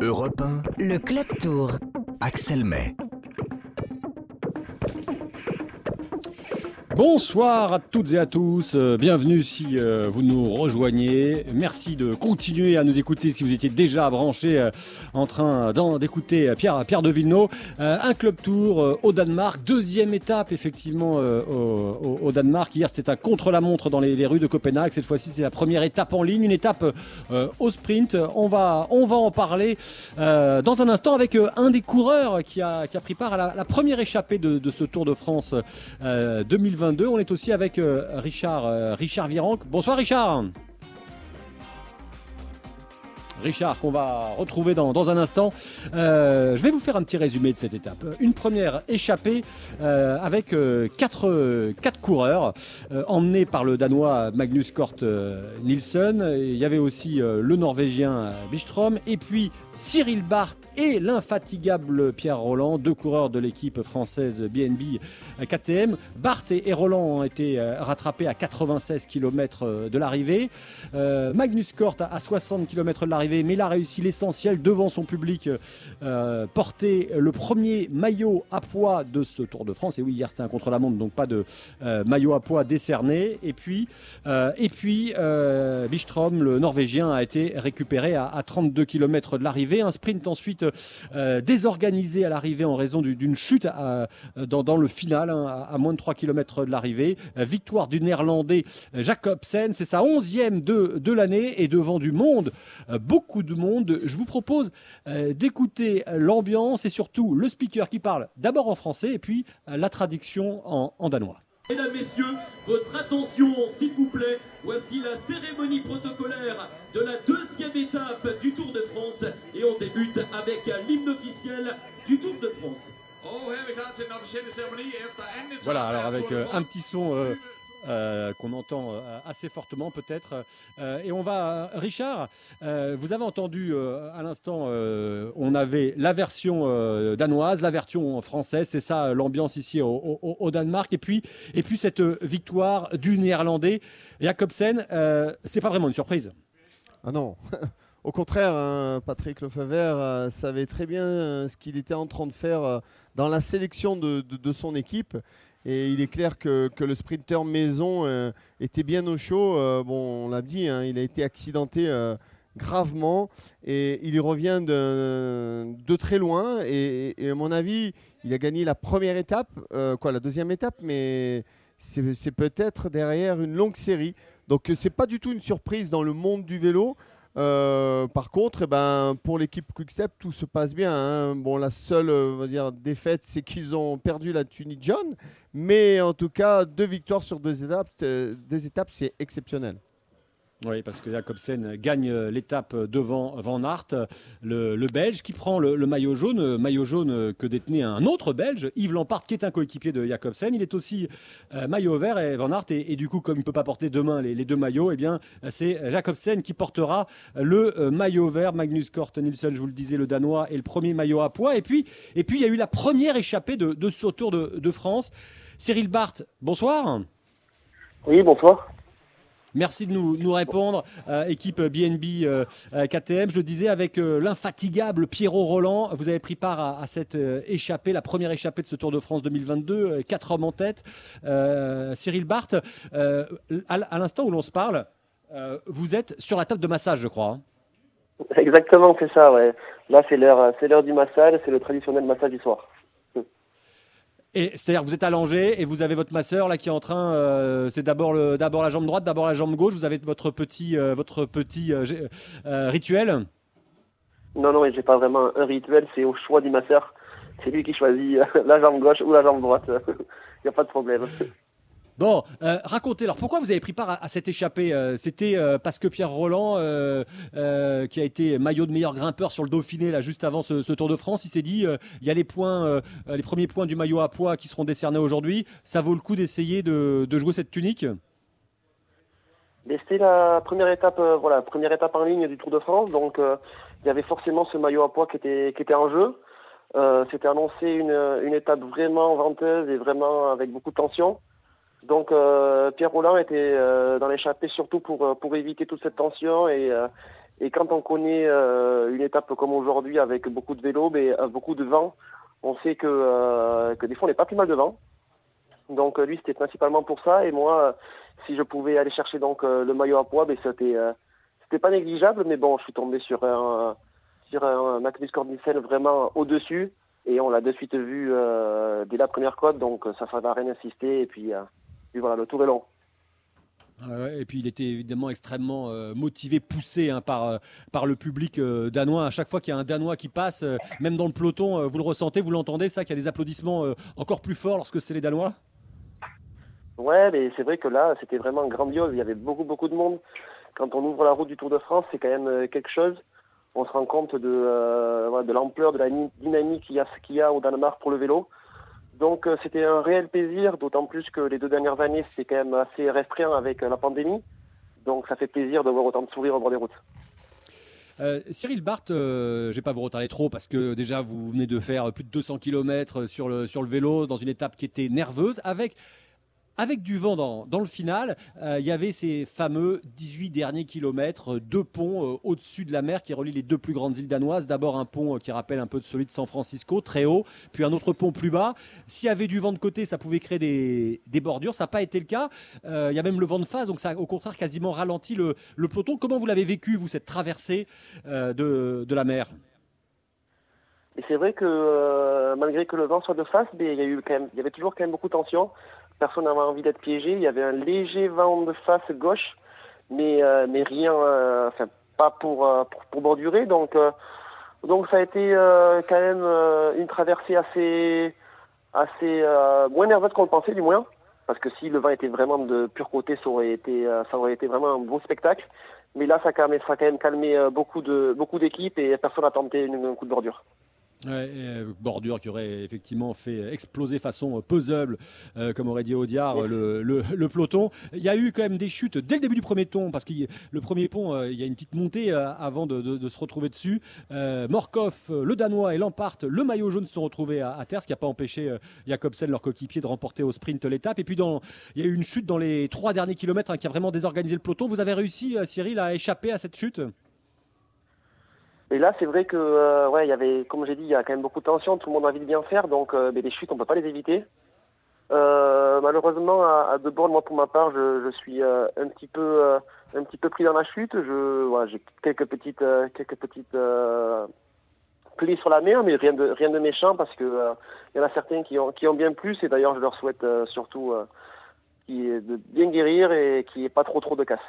Europe 1, Le Club Tour. Axel May. Bonsoir à toutes et à tous, euh, bienvenue si euh, vous nous rejoignez. Merci de continuer à nous écouter si vous étiez déjà branchés euh, en train d'écouter Pierre, Pierre de Villeneuve. Un club tour au Danemark, deuxième étape effectivement au, au- Danemark. Hier c'était un contre-la-montre dans les, rues de Copenhague, cette fois-ci c'est la première étape en ligne, une étape au sprint. On va, on va en parler dans un instant avec un des coureurs qui a, qui a pris part à la, première échappée de, de ce Tour de France euh, 2022. On est aussi avec euh, Richard, euh, Richard Virenque. Bonsoir Richard. Richard, qu'on va retrouver dans, un instant. Euh, je vais vous faire un petit résumé de cette étape. Une première échappée avec quatre, quatre coureurs emmenés par le Danois Magnus Kort Nielsen. Il y avait aussi le Norvégien Bistrom et puis Cyril Barth et l'infatigable Pierre Roland, deux coureurs de l'équipe française BNB euh, KTM. Barth et, Roland ont été euh, rattrapés à 96 km de l'arrivée. Euh, Magnus Kort à, à 60 km de l'arrivée, mais il a réussi l'essentiel devant son public, euh, porter le premier maillot à poids de ce Tour de France. Et oui, hier c'était un contre-la-montre, donc pas de euh, maillot à poids décerné. Et puis, euh, et euh, Bistrom, le Norvégien, a été récupéré à 32 km de l'arrivée. Un sprint ensuite euh, désorganisé à l'arrivée en raison du- d'une chute à- dans, le final, hein, à, moins de 3 km de l'arrivée. Euh, victoire du Néerlandais euh, Jacobsen, c'est sa onzième de, de l'année et devant du monde, euh, beaucoup de monde. Je vous propose euh, d'écouter l'ambiance et surtout le speaker qui parle d'abord en français et puis euh, la traduction en danois. Mesdames, Messieurs, votre attention, s'il vous plaît. Voici la cérémonie protocolaire de la deuxième étape du Tour de France. Et on débute avec l'hymne officiel du Tour de France. Etape Voilà, alors avec euh, un petit son euh, euh, qu'on entend euh, assez fortement peut-être. Euh, et on va, Richard, vous avez entendu à l'instant, on avait la version danoise, la version française, c'est ça l'ambiance ici au, Danemark. Et puis, et puis cette victoire du Néerlandais Jacobsen, c'est pas vraiment une surprise. Ah non. Au contraire, hein, Patrick Lefebvre savait très bien ce qu'il était en train de faire dans la sélection de son équipe. Et il est clair que, que le sprinter maison euh, était bien au chaud. Euh, bon, on l'a dit, hein, il a été accidenté euh, gravement et il y revient de, de très loin. Et, et à mon avis, il a gagné la première étape, quoi, la deuxième étape, mais c'est peut-être derrière une longue série. Donc, c'est pas du tout une surprise dans le monde du vélo. Euh, par contre, eh ben, pour l'équipe Quickstep, tout se passe bien. hein. Bon, la seule euh, dire, défaite, c'est qu'ils ont perdu la Tunisie John. Mais en tout cas, deux victoires sur deux étapes, euh, deux étapes c'est exceptionnel. Oui, parce que Jacobsen gagne l'étape devant Van Aert, le, Belge, qui prend le, maillot jaune, maillot jaune que détenait un autre Belge, Yves Lampard, qui est un coéquipier de Jacobsen. Il est aussi euh, maillot vert et Van Aert, et, du coup, comme il ne peut pas porter demain les, deux maillots, eh bien, c'est Jacobsen qui portera le euh, maillot vert. Magnus Kort Nielsen, je vous le disais, le Danois, et le premier maillot à poids. Et puis, et puis il y a eu la première échappée de, ce Tour de, France. Cyril Barth, bonsoir. Oui, bonsoir. Merci de nous, répondre, euh, équipe BNB euh, euh, KTM. Je disais avec l'infatigable Pierrot Roland. Vous avez pris part à, cette échappée, la première échappée de ce Tour de France 2022. euh, quatre hommes en tête. Cyril Barth, euh, à, l'instant où l'on se parle, vous êtes sur la table de massage, je crois. hein. Exactement, c'est ça, ouais. Là, c'est l'heure du massage, c'est le traditionnel massage du soir. Et c'est-à-dire vous êtes allongé et vous avez votre masseur là qui est en train. euh, c'est d'abord d'abord la jambe droite, d'abord la jambe gauche. Vous avez votre petit, euh, votre petit euh, rituel? Non, non, j'ai pas vraiment un rituel, c'est au choix du masseur. C'est lui qui choisit la jambe gauche ou la jambe droite. Il n'y a pas de problème. Bon, euh, racontez alors pourquoi vous avez pris part à, cette échappée euh, C'était euh, parce que Pierre Roland, qui a été maillot de meilleur grimpeur sur le Dauphiné là juste avant ce, Tour de France, il s'est dit il y a les points, les premiers points du maillot à poids qui seront décernés aujourd'hui. Ça vaut le coup d'essayer de, jouer cette tunique? C'était la première étape, voilà, première étape en ligne du Tour de France, donc il y avait forcément ce maillot à poids qui était, qui était en jeu. C'était annoncé une, une étape vraiment venteuse et vraiment avec beaucoup de tension. Donc euh, Pierre Roland était euh, dans l'échappée surtout pour, euh, pour éviter toute cette tension et, Et quand on connaît une étape comme aujourd'hui avec beaucoup de vélos, mais beaucoup de vent, on sait que, que des fois on n'est pas plus mal de vent. Donc lui c'était principalement pour ça et moi si je pouvais aller chercher donc le maillot à poids, ben c'était c'était pas négligeable mais bon je suis tombé sur un sur un Magnus Cornissen vraiment au-dessus et on l'a de suite vu euh, dès la première côte, donc ça ne va rien insister. Et puis, euh, puis, voilà, le tour est long. et puis il était évidemment extrêmement euh, motivé, poussé hein, par, par le public danois. À chaque fois qu'il y a un Danois qui passe, même dans le peloton, vous le ressentez, vous l'entendez, ça, qu'il y a des applaudissements encore plus forts lorsque c'est les Danois? Ouais, mais c'est vrai que là, c'était vraiment grandiose. Il y avait beaucoup, beaucoup de monde. Quand on ouvre la route du Tour de France, c'est quand même quelque chose on se rend compte de, euh, de l'ampleur, de la dynamique qu'il y, a, qu'il y a au Danemark pour le vélo. Donc euh, c'était un réel plaisir, d'autant plus que les deux dernières années, c'était quand même assez restreint avec euh, la pandémie. Donc ça fait plaisir de voir autant de sourires au bord des routes. Cyril Barthes, je ne vais pas vous retarder trop parce que déjà vous venez de faire plus de 200 km sur le, sur le vélo dans une étape qui était nerveuse avec avec du vent dans, le final. Euh, il y avait ces fameux 18 derniers kilomètres, euh, deux ponts euh, au-dessus de la mer qui relient les deux plus grandes îles danoises. D'abord un pont qui rappelle un peu de celui de San Francisco, très haut, puis un autre pont plus bas. S'il y avait du vent de côté, ça pouvait créer des, bordures. Ça n'a pas été le cas. Il y a même le vent de face, donc ça a au contraire quasiment ralenti le, peloton. Comment vous l'avez vécu, vous, cette traversée de, la mer? Et c'est vrai que malgré que le vent soit de face, il y, il y avait toujours quand même beaucoup de tension personne n'avait envie d'être piégé. Il y avait un léger vent de face gauche, mais, euh, mais rien, euh, enfin, pas pour, euh, pour, pour, bordurer. Donc, donc ça a été quand même une traversée assez, assez moins nerveuse qu'on le pensait, du moins. Parce que si le vent était vraiment de pur côté, ça aurait été, ça aurait été vraiment un beau spectacle. Mais là, ça a quand même, ça quand même calmé beaucoup de beaucoup d'équipes et personne n'a tenté un coup de bordure. Ouais, bordure qui aurait effectivement fait exploser façon puzzle, euh, comme aurait dit Audiard, le, le, peloton. Il y a eu quand même des chutes dès le début du premier pont, parce que le premier pont, euh, il y a une petite montée euh, avant de, de, se retrouver dessus. Morkov, le Danois et Lampart, le maillot jaune se sont retrouvés à, terre, ce qui n'a pas empêché Jacobsen, leur coéquipier, de remporter au sprint l'étape. Et puis dans, il y a eu une chute dans les trois derniers kilomètres hein, qui a vraiment désorganisé le peloton. Vous avez réussi, Cyril, à échapper à cette chute? Et là, c'est vrai que, euh, ouais, il y avait, comme j'ai dit, il y a quand même beaucoup de tension. Tout le monde a envie de bien faire, donc euh, mais les chutes, on peut pas les éviter. Euh, malheureusement, à, à De Borne, moi pour ma part, je, suis euh, un petit peu, euh, un petit peu pris dans la chute. Je, ouais, j'ai quelques petites, quelques petites plaies sur la mer, mais rien de, rien de méchant parce que il y en a certains qui ont, qui ont bien plus. Et d'ailleurs, je leur souhaite surtout qui de bien guérir et qui ait pas trop trop de casse.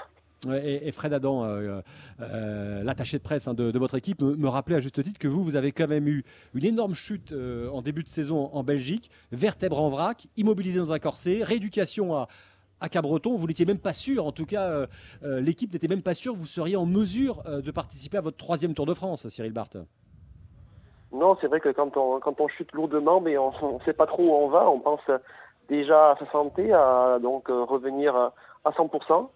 Et, Fred Adam, euh, euh, l'attaché de presse hein, de, votre équipe, me, rappelait à juste titre que vous, vous avez quand même eu une énorme chute euh, en début de saison en Belgique, vertèbre en vrac, immobilisé dans un corset, rééducation à, à Cabreton. Vous n'étiez même pas sûr, en tout cas, l'équipe n'était même pas sûre vous seriez en mesure de participer à votre troisième Tour de France, Cyril Barthes. Non, c'est vrai que quand on, quand on chute lourdement, mais on ne sait pas trop où on va, on pense déjà à sa santé, à donc revenir à 100%.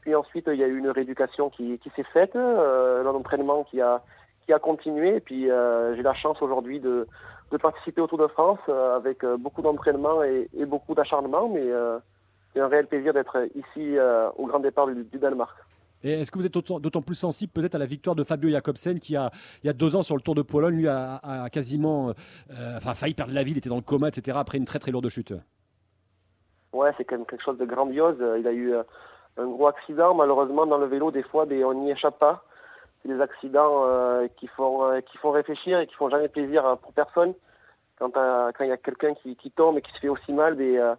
Puis ensuite, il y a eu une rééducation qui, qui s'est faite, euh, un entraînement qui a, qui a continué. Et puis, euh, j'ai la chance aujourd'hui de, de, participer au Tour de France euh, avec euh, beaucoup d'entraînement et, et, beaucoup d'acharnement. Mais c'est un réel plaisir d'être ici au grand départ du, du Danemark. Et est-ce que vous êtes d'autant plus sensible peut-être à la victoire de Fabio Jacobsen qui a il y a deux ans sur le Tour de Pologne lui a, a quasiment enfin failli perdre la vie, il était dans le coma etc après une très très lourde chute? Ouais c'est quand même quelque chose de grandiose. Il a eu un gros accident. Malheureusement, dans le vélo, des fois, on n'y échappe pas. C'est des accidents euh, qui, font, euh, qui font réfléchir et qui font jamais plaisir euh, pour personne. Quand il y a quelqu'un qui, tombe et qui se fait aussi mal, ben,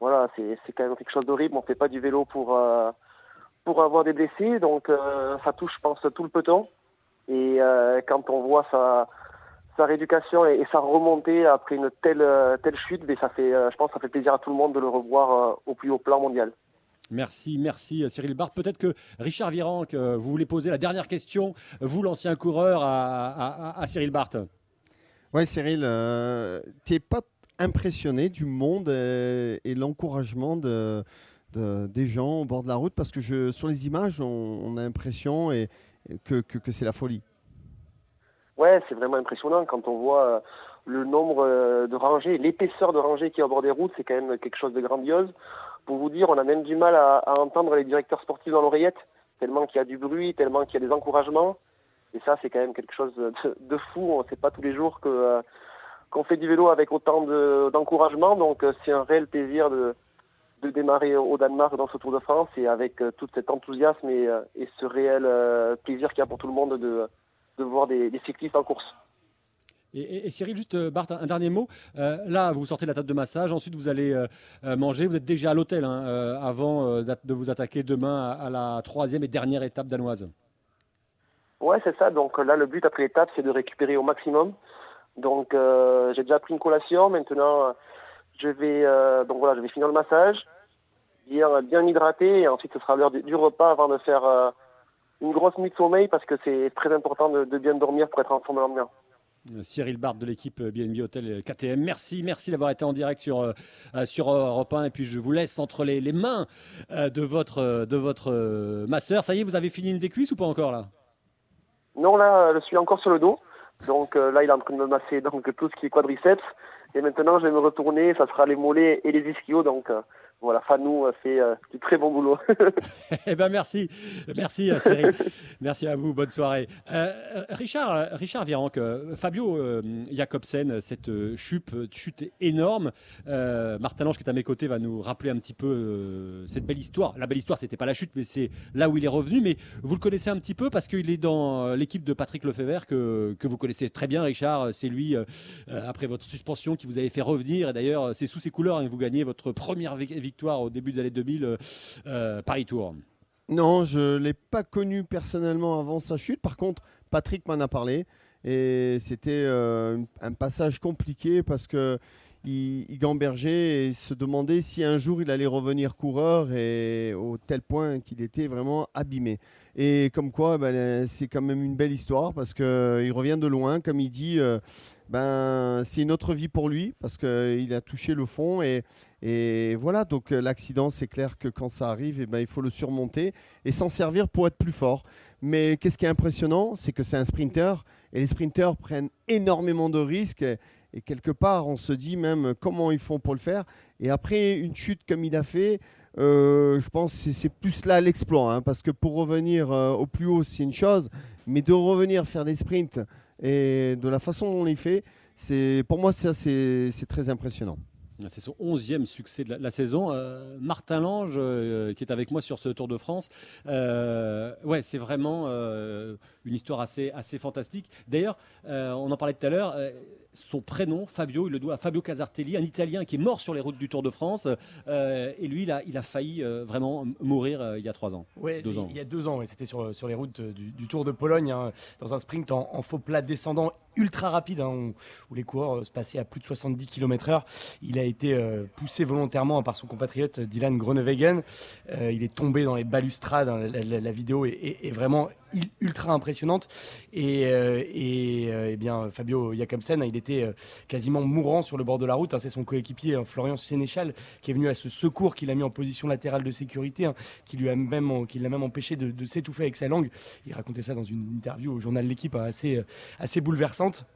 voilà, c'est quand même quelque chose d'horrible. On ne fait pas du vélo pour, pour avoir des blessés. Donc, ça touche, je pense, tout le peloton. Et quand on voit sa, rééducation et, sa remontée après une telle, telle chute, ben, ça fait, je pense que ça fait plaisir à tout le monde de le revoir au plus haut plan mondial. Merci, merci Cyril Barthes. Peut-être que Richard Virenque, vous voulez poser la dernière question, vous l'ancien coureur, à, Cyril Barthes. Oui Cyril, euh, tu n'es pas impressionné du monde et, l'encouragement de, des gens au bord de la route? Parce que je, sur les images, on, a l'impression et, que, que, c'est la folie. Ouais, c'est vraiment impressionnant quand on voit euh, le nombre euh, de rangées, l'épaisseur de rangées qui est au bord des routes, c'est quand même quelque chose de grandiose. Pour vous dire, on a même du mal à, entendre les directeurs sportifs dans l'oreillette, tellement qu'il y a du bruit, tellement qu'il y a des encouragements. Et ça, c'est quand même quelque chose de, fou. C'est pas tous les jours euh, qu'on fait du vélo avec autant de- d'encouragement. Donc, euh, c'est un réel plaisir de, démarrer au Danemark dans ce Tour de France et avec euh, tout cet enthousiasme et, ce réel plaisir qu'il y a pour tout le monde de, voir des cyclistes en course. Et, Cyril, juste euh, Bart, un, dernier mot. Euh, là, vous sortez de la table de massage, ensuite vous allez euh, manger. Vous êtes déjà à l'hôtel hein, avant de vous attaquer demain à, la troisième et dernière étape danoise. Ouais, c'est ça. Donc là, le but après l'étape, c'est de récupérer au maximum. Donc j'ai déjà pris une collation. Maintenant, je vais donc voilà, je vais finir le massage, bien bien m'hydrater, et ensuite ce sera l'heure du, repas avant de faire une grosse nuit de sommeil parce que c'est très important de, de bien dormir pour être en forme le lendemain. Cyril Bart de l'équipe BNB Hotel KTM. Merci, merci d'avoir été en direct sur, euh, sur Europe 1. Et puis je vous laisse entre les, les mains euh, de votre, de votre euh, masseur. Ça y est, vous avez fini une des cuisses ou pas encore là? Non, là, je suis encore sur le dos. Donc là, il est en train de me masser donc tout ce qui est quadriceps. Et maintenant, je vais me retourner. Ça sera les mollets et les ischios. Donc voilà, Fanou fait euh, du très bon boulot. Eh ben merci, merci euh, Cyril, merci à vous, bonne soirée. Euh, euh, Richard, Richard Virenque, Fabio euh, Jacobsen, cette chute, chute énorme. Martin Lange qui est à mes côtés va nous rappeler un petit peu cette belle histoire. La belle histoire, c'était pas la chute, mais c'est là où il est revenu. Mais vous le connaissez un petit peu parce qu'il est dans l'équipe de Patrick Lefebvre que, que vous connaissez très bien, Richard. C'est lui, après votre suspension, qui vous avait fait revenir. Et d'ailleurs, c'est sous ses couleurs hein, que vous gagnez votre première vi- au début des années 2000, euh, euh, Paris Tour. Non, je ne l'ai pas connu personnellement avant sa chute. Par contre, Patrick m'en a parlé. Et c'était euh, un passage compliqué parce que il, gambergeait et se demandait si un jour il allait revenir coureur et au tel point qu'il était vraiment abîmé. Et comme quoi, ben, c'est quand même une belle histoire parce qu'il revient de loin, comme il dit, ben, c'est une autre vie pour lui parce qu'il a touché le fond et, et voilà, donc euh, l'accident, c'est clair que quand ça arrive, eh ben, il faut le surmonter et s'en servir pour être plus fort. Mais qu'est-ce qui est impressionnant, c'est que c'est un sprinter et les sprinters prennent énormément de risques. Et, quelque part, on se dit même comment ils font pour le faire. Et après une chute comme il a fait, euh, je pense que c'est- plus là l'exploit. hein, parce que pour revenir euh, au plus haut, c'est une chose. Mais de revenir faire des sprints et de la façon dont on les fait, pour moi, ça, c'est très impressionnant. C'est son onzième succès de la, saison. Euh, Martin Lange, euh, qui est avec moi sur ce Tour de France, euh, ouais, c'est vraiment euh, une histoire assez, assez fantastique. D'ailleurs, euh, on en parlait tout à l'heure, euh, son prénom, Fabio, il le doit à Fabio Casartelli, un Italien qui est mort sur les routes du Tour de France. Euh, et lui, il a, il a failli euh, vraiment mourir euh, il y a trois ans. Deux ans. il y a deux ans, ouais, c'était sur, sur les routes du, du Tour de Pologne, hein, dans un sprint en, en faux plat descendant ultra rapide, hein, où, où les coureurs se passaient à plus de 70 km/h. Il a été poussé volontairement par son compatriote Dylan Groenewegen. Il est tombé dans les balustrades. hein, la, la- la vidéo est, est- est vraiment ultra impressionnante. Et, euh, et, euh, eh bien, Fabio Jacobsen, il était euh, quasiment mourant sur le bord de la route. hein. C'est son coéquipier hein, Florian Sénéchal qui est venu à ce secours, qui l'a mis en position latérale de sécurité, hein, qui lui a même, qui l'a même empêché de, s'étouffer avec sa langue. Il racontait ça dans une interview au journal L'équipe assez, assez bouleversante.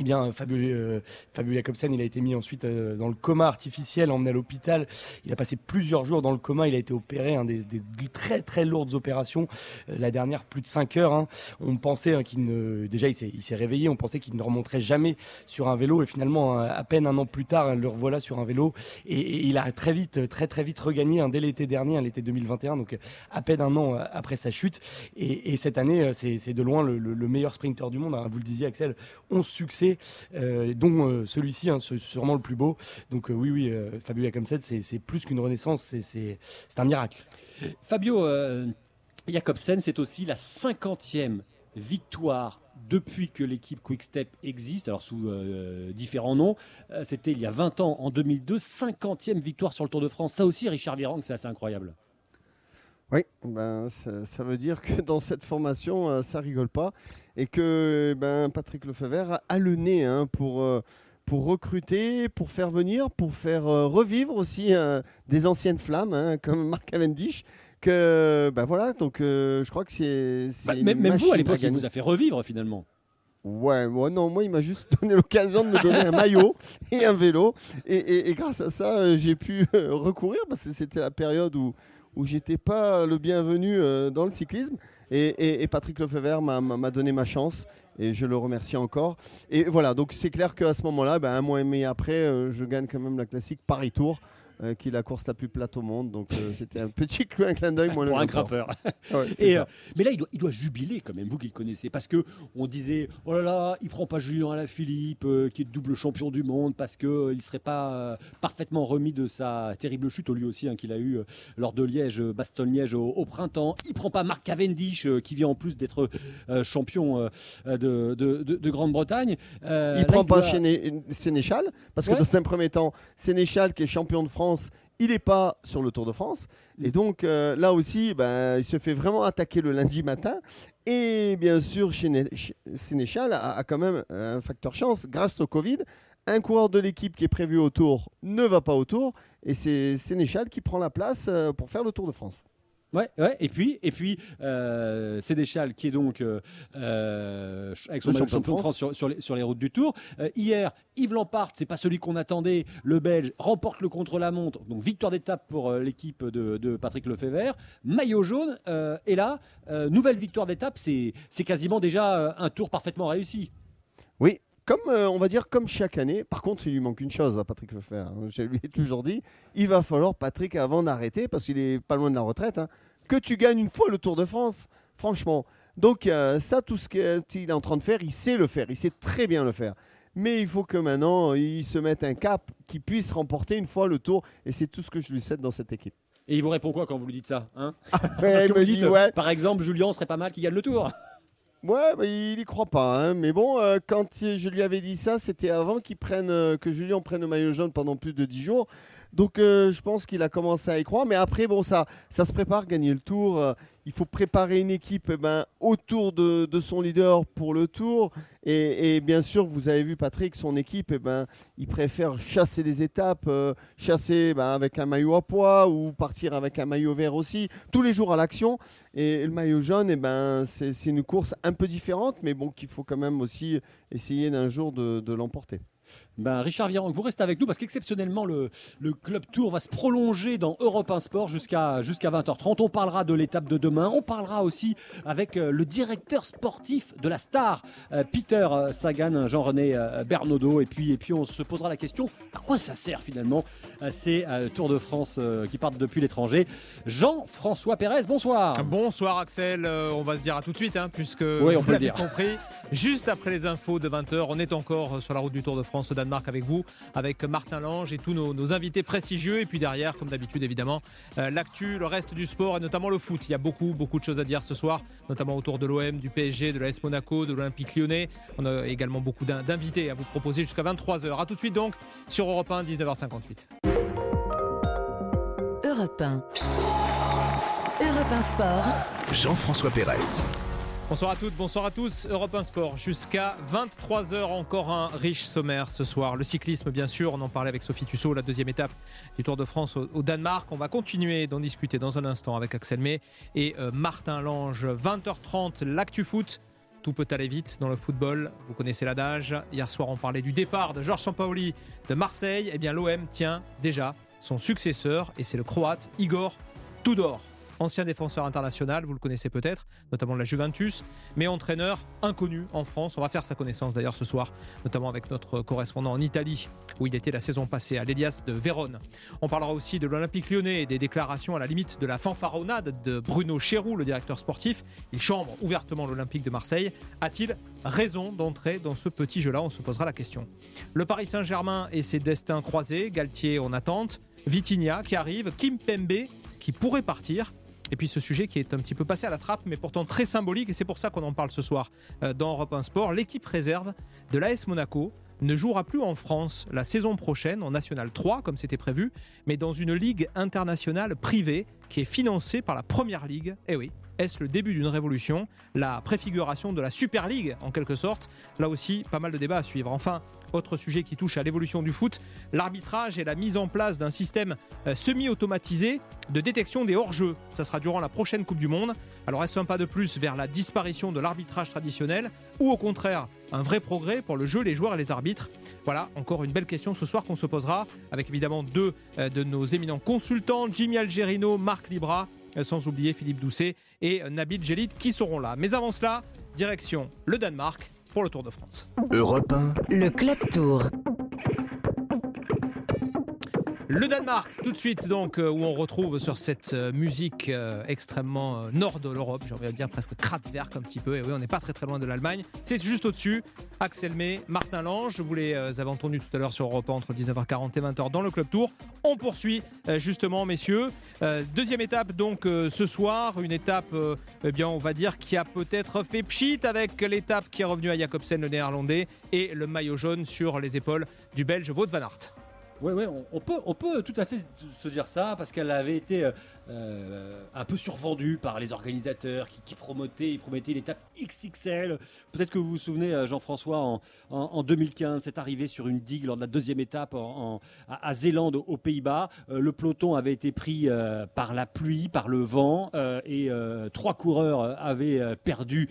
Eh bien, Fabio, euh, Fabio Jacobsen, il a été mis ensuite euh, dans le coma artificiel, emmené à l'hôpital. Il a passé plusieurs jours dans le coma. Il a été opéré, hein, des, très très lourdes opérations. Euh, la dernière, plus de 5 heures. hein. On pensait hein, qu'il ne, déjà, il s'est, il s'est réveillé. On pensait qu'il ne remonterait jamais sur un vélo. Et finalement, à peine un an plus tard, le revoilà sur un vélo. Et, il a très vite, très très vite regagné dès l'été dernier, l'été 2021. Donc, à peine un an après sa chute. Et, et cette année, c'est, de loin le, le- le meilleur sprinter du monde. Vous le disiez, Axel, 11 succès, euh, dont euh, celui-ci, hein, ce- sûrement le plus beau. Donc, euh, oui, oui, euh, Fabio Jacobsen, c'est, c'est plus qu'une renaissance. C'est, c'est, c'est un miracle. Fabio euh, Jacobsen, c'est aussi la 50e victoire depuis que l'équipe Quickstep existe, alors sous euh, différents noms. Euh, C'était il y a 20 ans, en 2002, 50e victoire sur le Tour de France. Ça aussi, Richard Virang, c'est assez incroyable. Oui, ben, ça, ça veut dire que dans cette formation, euh, ça rigole pas. Et que ben, Patrick Lefebvre a- le nez hein, pour, euh, pour recruter, pour faire venir, pour faire euh, revivre aussi euh, des anciennes flammes, hein, comme Mark Cavendish. Que, ben voilà, donc je crois que c'est. c'est Bah, une même, vous, à l'époque, il vous a fait revivre finalement. Ouais, ouais, non, moi, il m'a juste donné l'occasion de me donner un maillot et un vélo. Et, et- et grâce à ça, j'ai pu recourir parce que c'était la période où, où j'étais pas le bienvenu dans le cyclisme. Et, Patrick Lefebvre m'a donné ma chance et je le remercie encore. Et voilà, donc c'est clair qu'à ce moment-là, ben, un mois et demi après, je gagne quand même la classique Paris Tour. Euh, qui est la course la plus plate au monde. Donc euh, c'était un petit clin d'œil. Pour un grimpeur. Et, euh, mais là, il doit, il doit, jubiler quand même, vous qui le connaissez. Parce que on disait, oh là là, il prend pas Julien Alaphilippe, qui est double champion du monde, parce qu'il ne serait pas parfaitement remis de sa terrible chute, lui aussi, hein, qu'il a eu lors de Liège, Bastogne-Liège au, printemps. Il prend pas Marc Cavendish, qui vient en plus d'être champion de, de, de, Grande-Bretagne. il prend pas Sénéchal, parce que dans un premier temps, Sénéchal, qui est champion de France, il n'est pas sur le Tour de France. Et mm. donc euh, là aussi, ben, il se fait vraiment attaquer le lundi matin. Et bien sûr, Sénéchal a, a, quand même un facteur chance grâce au Covid. Un coureur de l'équipe qui est prévu au Tour ne va pas au Tour. Et c'est Sénéchal qui prend la place euh, pour faire le Tour de France. Ouais, ouais, et puis, et puis euh, Sénéchal qui est donc euh, euh, avec son champion, de France, sur, les, sur, les, routes du Tour. Euh, hier, Yves Lampart, c'est pas celui qu'on attendait, le Belge, remporte le contre-la-montre, donc victoire d'étape pour l'équipe de, de, Patrick Lefebvre, maillot jaune, et là, nouvelle victoire d'étape, c'est quasiment déjà un tour parfaitement réussi. Oui, comme on va dire comme chaque année. Par contre, il lui manque une chose à Patrick Lefebvre. Hein. Je lui ai toujours dit, il va falloir Patrick avant d'arrêter parce qu'il est pas loin de la retraite. Hein, que tu gagnes une fois le Tour de France, franchement. Donc euh, ça, tout ce qu'il est en train de faire, il sait le faire, il sait très bien le faire. Mais il faut que maintenant, il se mette un cap qui puisse remporter une fois le Tour. Et c'est tout ce que je lui cède dans cette équipe. Et il vous répond quoi quand vous lui dites ça hein? Parce que vous dites, ouais. par exemple, Julien serait pas mal qu'il gagne le Tour. Ouais, bah, il y croit pas. Hein. Mais bon, euh, quand je lui avais dit ça, c'était avant euh, que Julien prenne le maillot jaune pendant plus de 10 jours. Donc euh, je pense qu'il a commencé à y croire. Mais après, bon, ça, ça se prépare, gagner le tour. Il faut préparer une équipe eh ben, autour de, son leader pour le tour. Et, bien sûr, vous avez vu Patrick, son équipe, eh ben, il préfère chasser des étapes, euh, chasser ben, avec un maillot à poids ou partir avec un maillot vert aussi, tous les jours à l'action. Et le maillot jaune, eh ben, c'est une course un peu différente, mais bon, qu'il faut quand même aussi essayer d'un jour de l'emporter. Ben, Richard Virenque, vous restez avec nous parce qu'exceptionnellement, le, le, Club Tour va se prolonger dans Europe 1 Sport jusqu'à jusqu'à 20h30. On parlera de l'étape de demain. On parlera aussi avec euh, le directeur sportif de la Star, euh, Peter euh, Sagan, Jean-René Bernaudot. Et puis, et puis, on se posera la question à quoi ça sert finalement ces Tours de France qui partent depuis l'étranger? Jean-François Pérez, bonsoir. Bonsoir Axel. on va se dire à tout de suite, hein, puisque oui, on vous l'avez compris. Juste après les infos de 20h, on est encore sur la route du Tour de France au Danemark avec vous, avec Martin Lange et tous nos, invités prestigieux. Et puis derrière, comme d'habitude évidemment, euh, l'actu, le reste du sport et notamment le foot. Il y a beaucoup, beaucoup de choses à dire ce soir, notamment autour de l'OM, du PSG, de l'AS Monaco, de l'Olympique lyonnais. On a également beaucoup d'invités à vous proposer jusqu'à 23h. A tout de suite donc sur Europe 1, 19h58. Europe 1. Europe 1 Sport. Jean-François Pérez. Bonsoir à toutes, bonsoir à tous. Europe 1 Sport jusqu'à 23h. Encore un riche sommaire ce soir. Le cyclisme, bien sûr. On en parlait avec Sophie Tussaud, la deuxième étape du Tour de France au, Danemark. On va continuer d'en discuter dans un instant avec Axel May et euh, Martin Lange. 20h30, l'actu foot. Tout peut aller vite dans le football. Vous connaissez l'adage. Hier soir, on parlait du départ de Georges Sampaoli de Marseille. Eh bien, l'OM tient déjà son successeur et c'est le Croate Igor Tudor ancien défenseur international, vous le connaissez peut-être, notamment de la Juventus, mais entraîneur inconnu en France. On va faire sa connaissance d'ailleurs ce soir, notamment avec notre correspondant en Italie, où il était la saison passée, à l'Elias de Vérone. On parlera aussi de l'Olympique lyonnais et des déclarations à la limite de la fanfaronnade de Bruno Chéroux, le directeur sportif. Il chambre ouvertement l'Olympique de Marseille. A-t-il raison d'entrer dans ce petit jeu-là? On se posera la question. Le Paris Saint-Germain et ses destins croisés, Galtier en attente, Vitinha qui arrive, Kim Pembe qui pourrait partir. Et puis ce sujet qui est un petit peu passé à la trappe, mais pourtant très symbolique, et c'est pour ça qu'on en parle ce soir euh, dans Europe 1 Sport. L'équipe réserve de l'AS Monaco ne jouera plus en France la saison prochaine en National 3 comme c'était prévu, mais dans une ligue internationale privée qui est financée par la Première Ligue. Eh oui, Est-ce le début d'une révolution La préfiguration de la Super League, en quelque sorte Là aussi, pas mal de débats à suivre. Enfin, autre sujet qui touche à l'évolution du foot, l'arbitrage et la mise en place d'un système euh, semi-automatisé de détection des hors-jeux. Ça sera durant la prochaine Coupe du Monde. Alors est-ce un pas de plus vers la disparition de l'arbitrage traditionnel ou au contraire un vrai progrès pour le jeu, les joueurs et les arbitres? Voilà, encore une belle question ce soir qu'on se posera avec évidemment deux euh, de nos éminents consultants, Jimmy Algerino, Marc Libra, sans oublier Philippe Doucet et Nabil Gélit qui seront là. Mais avant cela, direction le Danemark pour le Tour de France. Europe Le Club Tour. Le Danemark, tout de suite, donc, euh, où on retrouve sur cette euh, musique euh, extrêmement nord de l'Europe, j'ai envie de dire presque Kraftwerk un petit peu. Et oui, on n'est pas très très loin de l'Allemagne. C'est juste au-dessus. Axel May, Martin Lange, vous les avez entendus tout à l'heure sur Europe entre 19h40 et 20h dans le Club Tour. On poursuit justement, messieurs. deuxième étape, donc, ce soir. Une étape, eh bien, on va dire, qui a peut-être fait pchit avec l'étape qui est revenue à Jacobsen, le néerlandais, et le maillot jaune sur les épaules du Belge Wout van Aert. Oui, on, peut, on peut tout à fait se dire ça parce qu'elle avait été euh, euh, un peu survendue par les organisateurs qui, qui promotaient, ils promettaient l'étape XXL. Peut-être que vous vous souvenez, euh, Jean-François, en, 2015, c'est arrivé sur une digue lors de la deuxième étape en, à, Zélande, aux Pays-Bas. le peloton avait été pris par la pluie, par le vent, et trois coureurs avaient perdu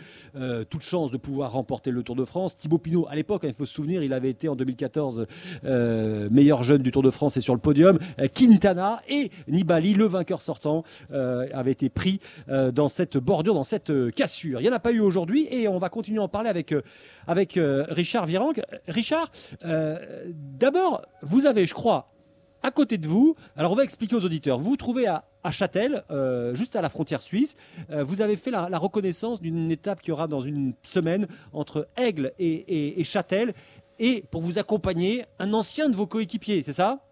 toute chance de pouvoir remporter le Tour de France. Thibaut Pinot, à l'époque, hein, il faut se souvenir, il avait été en 2014 meilleur jeune du Tour de France et sur le podium. Euh, Quintana et Nibali, le vainqueur sortant, euh, avait été pris euh, dans cette bordure, dans cette cassure. Il n'y en a pas eu aujourd'hui et on va continuer à en parler avec, avec Richard Virenque. Richard, d'abord, vous avez, je crois, à côté de vous, alors on va expliquer aux auditeurs, vous vous trouvez à, Châtel, juste à la frontière suisse. vous avez fait la, reconnaissance d'une étape qui aura dans une semaine entre Aigle et Châtel et pour vous accompagner, un ancien de vos coéquipiers, c'est ça?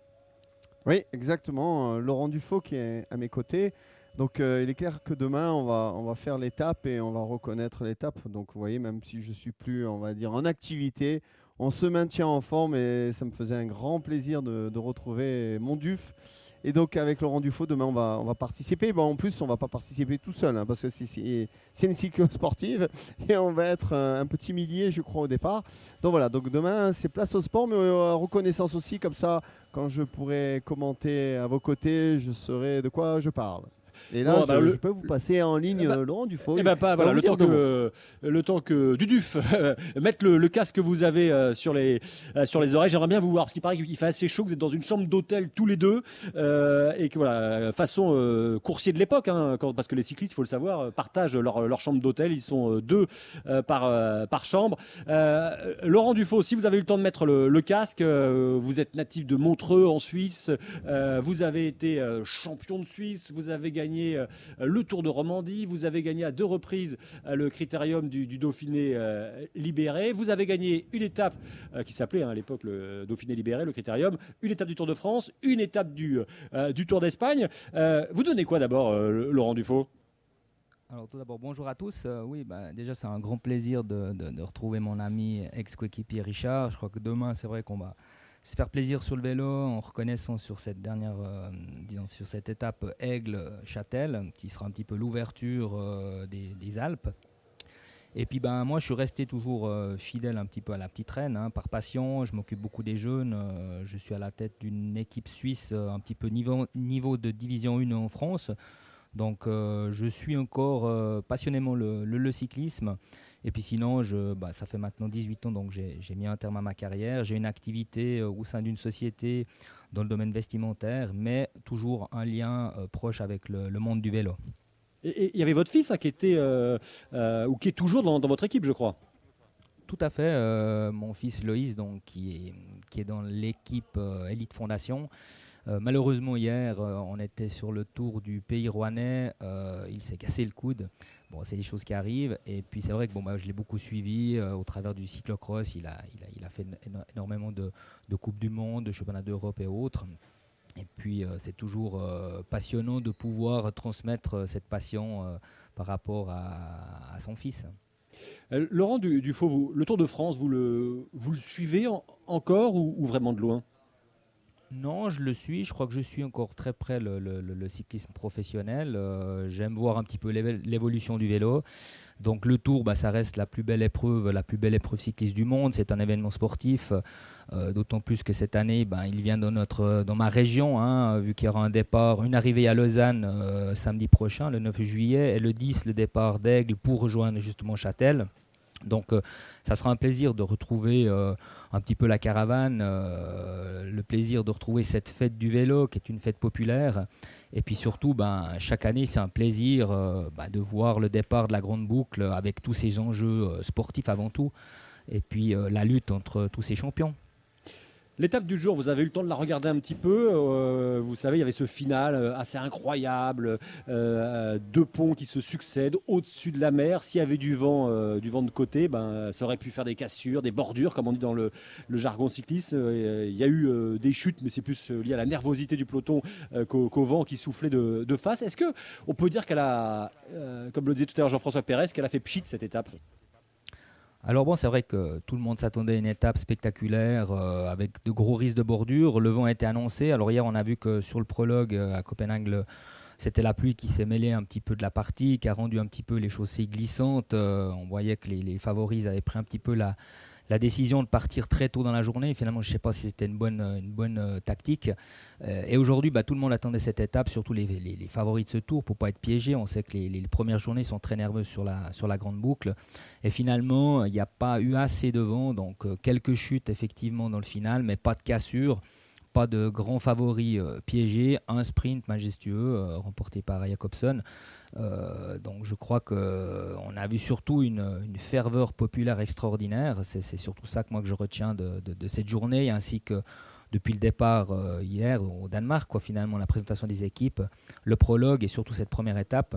Oui, exactement. Euh, Laurent Dufaux qui est à mes côtés. Donc euh, il est clair que demain on va, on va faire l'étape et on va reconnaître l'étape. Donc vous voyez, même si je suis plus, on va dire, en activité, on se maintient en forme et ça me faisait un grand plaisir de, de retrouver mon Duf et donc avec Laurent Dufaux, demain on va, on va participer. Bon, en plus, on va pas participer tout seul, hein, parce que c'est une cyclo sportive et on va être un, petit millier, je crois, au départ. Donc voilà, donc demain c'est place au sport, mais euh, reconnaissance aussi, comme ça, quand je pourrai commenter à vos côtés, je saurai de quoi je parle. Et là, bah, je, peux vous passer en ligne eh ben, Laurent Dufaux. Eh ben, pas, voilà, le, temps que, le temps que Duduf mette le, casque que vous avez euh, sur, les, euh, sur les oreilles, j'aimerais bien vous voir, parce qu'il paraît qu'il fait assez chaud, vous êtes dans une chambre d'hôtel tous les deux, euh, et que voilà, façon coursier de l'époque, hein, parce que les cyclistes, il faut le savoir, partagent leur, leur chambre d'hôtel, ils sont deux par, par chambre. Laurent Dufaux, si vous avez eu le temps de mettre le, casque, vous êtes natif de Montreux en Suisse, vous avez été champion de Suisse, vous avez gagné euh, le Tour de Romandie, vous avez gagné à deux reprises euh, le critérium du, Dauphiné euh, libéré, vous avez gagné une étape qui s'appelait hein, à l'époque le Dauphiné libéré, le critérium, une étape du Tour de France, une étape du, du Tour d'Espagne. vous donnez quoi d'abord, Laurent Dufaux? Alors tout d'abord, bonjour à tous. oui, bah, déjà c'est un grand plaisir de, de retrouver mon ami ex-coéquipier Richard. Je crois que demain, c'est vrai qu'on va se faire plaisir sur le vélo en reconnaissant sur cette dernière, euh, disons, sur cette étape Aigle-Châtel, qui sera un petit peu l'ouverture euh, des, Alpes. Et puis ben moi je suis resté toujours euh, fidèle un petit peu à la petite reine, hein, par passion. Je m'occupe beaucoup des jeunes. je suis à la tête d'une équipe suisse un petit peu niveau, niveau de division 1 en France. Donc je suis encore passionnément le cyclisme. Et puis sinon, je, bah, ça fait maintenant 18 ans, donc j'ai mis un terme à ma carrière. J'ai une activité euh, au sein d'une société dans le domaine vestimentaire, mais toujours un lien euh, proche avec le, monde du vélo. Et il y avait votre fils hein, qui était, euh, ou qui est toujours dans, votre équipe, je crois. Tout à fait. mon fils Loïs, donc, qui, est, qui est dans l'équipe Elite Fondation. Malheureusement, hier, on était sur le tour du pays rouennais. il s'est cassé le coude. Bon, c'est des choses qui arrivent. Et puis c'est vrai que bon, bah, je l'ai beaucoup suivi euh, au travers du cyclocross. Il a, il a, fait énormément de, de Coupes du Monde, de Championnats d'Europe et autres. Et puis euh, c'est toujours euh, passionnant de pouvoir transmettre cette passion par rapport à, son fils. Laurent Dufaux, le Tour de France, vous le, vous suivez encore ou vraiment de loin? Non, je le suis. Je crois que je suis encore très près le, cyclisme professionnel. Euh, J'aime voir un petit peu l'évolution du vélo. Donc le Tour, bah, ça reste la plus belle épreuve, la plus belle épreuve cycliste du monde. C'est un événement sportif, euh, d'autant plus que cette année, bah, il vient dans ma région, hein, vu qu'il y aura un départ, une arrivée à Lausanne euh, samedi prochain, le 9 juillet, et le 10 le départ d'Aigle pour rejoindre justement Châtel. Donc ça sera un plaisir de retrouver un petit peu la caravane, euh, le plaisir de retrouver cette fête du vélo qui est une fête populaire. Et puis surtout, ben, chaque année, c'est un plaisir euh, ben, de voir le départ de la grande boucle avec tous ces enjeux euh, sportifs avant tout. Et puis la lutte entre tous ces champions. L'étape du jour, vous avez eu le temps de la regarder un petit peu. euh, vous savez, il y avait ce final euh, assez incroyable, euh, deux ponts qui se succèdent au-dessus de la mer. S'il y avait du vent, du vent de côté, ben, ça aurait pu faire des cassures, des bordures, comme on dit dans le, jargon cycliste. Il y a eu des chutes, mais c'est plus lié à la nervosité du peloton qu'au vent qui soufflait de, face. Est-ce que on peut dire qu'elle a, comme le disait tout à l'heure Jean-François Pérez, qu'elle a fait pchit cette étape? Alors bon, c'est vrai que tout le monde s'attendait à une étape spectaculaire euh, avec de gros risques de bordure. Le vent a été annoncé. Alors hier, on a vu que sur le prologue euh, à Copenhague, c'était la pluie qui s'est mêlée un petit peu de la partie, qui a rendu un petit peu les chaussées glissantes. Euh, on voyait que les favoris avaient pris un petit peu la, la décision de partir très tôt dans la journée. Finalement, je ne sais pas si c'était une bonne, euh, tactique. Euh, et aujourd'hui, bah, tout le monde attendait cette étape, surtout les, favoris de ce tour, pour pas être piégés. On sait que les, les premières journées sont très nerveuses sur la, sur la grande boucle. Et finalement, il n'y a pas eu assez de vent, donc euh, quelques chutes effectivement dans le final, mais pas de cassure, pas de grands favoris euh, piégés, un sprint majestueux euh, remporté par Jacobson. Euh, donc je crois qu'on a vu surtout une, ferveur populaire extraordinaire. C'est surtout ça que moi que je retiens de, cette journée, ainsi que depuis le départ hier au Danemark, finalement la présentation des équipes, le prologue et surtout cette première étape.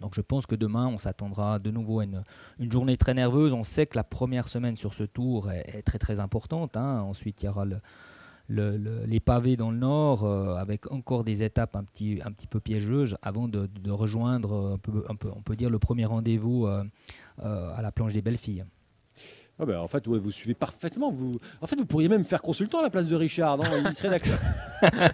Donc je pense que demain, on s'attendra de nouveau à une, journée très nerveuse. On sait que la première semaine sur ce tour est, est très très importante. hein. Ensuite, il y aura le- le- le- les pavés dans le nord, euh, avec encore des étapes un petit, peu piégeuses, avant de, rejoindre, euh, on peut dire, le premier rendez-vous euh, à la planche des belles filles. Ah ben, en fait, ouais, vous suivez parfaitement. Vous... En fait, vous pourriez même faire consultant à la place de Richard, non? Il serait d'accord.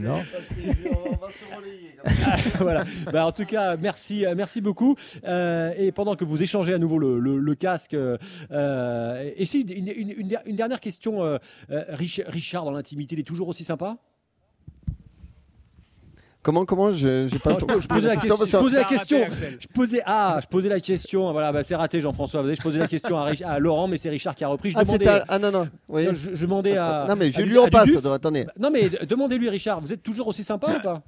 Non. on va se relayer. comme ça. voilà. Bah, en tout cas, merci, euh, merci beaucoup. Euh, et pendant que vous échangez à nouveau le, le- le casque, euh, et si une, une- une- une dernière question, euh, Rich- Richard, dans l'intimité, il est toujours aussi sympa? Comment, comment Je j'ai pas Non, je, compris je posais la question. Je posais la question. Je posais, ah, je posais la question. Voilà, bah, c'est raté, Jean-François. Je posais la question à, Rich- à Laurent, mais c'est Richard qui a repris. Je Ah, demandais, ah non, non. Oui. je, je demandais à. non, mais je lui repasse. Duduf. Attendez. Non, mais demandez-lui, Richard. Vous êtes toujours aussi sympa ou pas?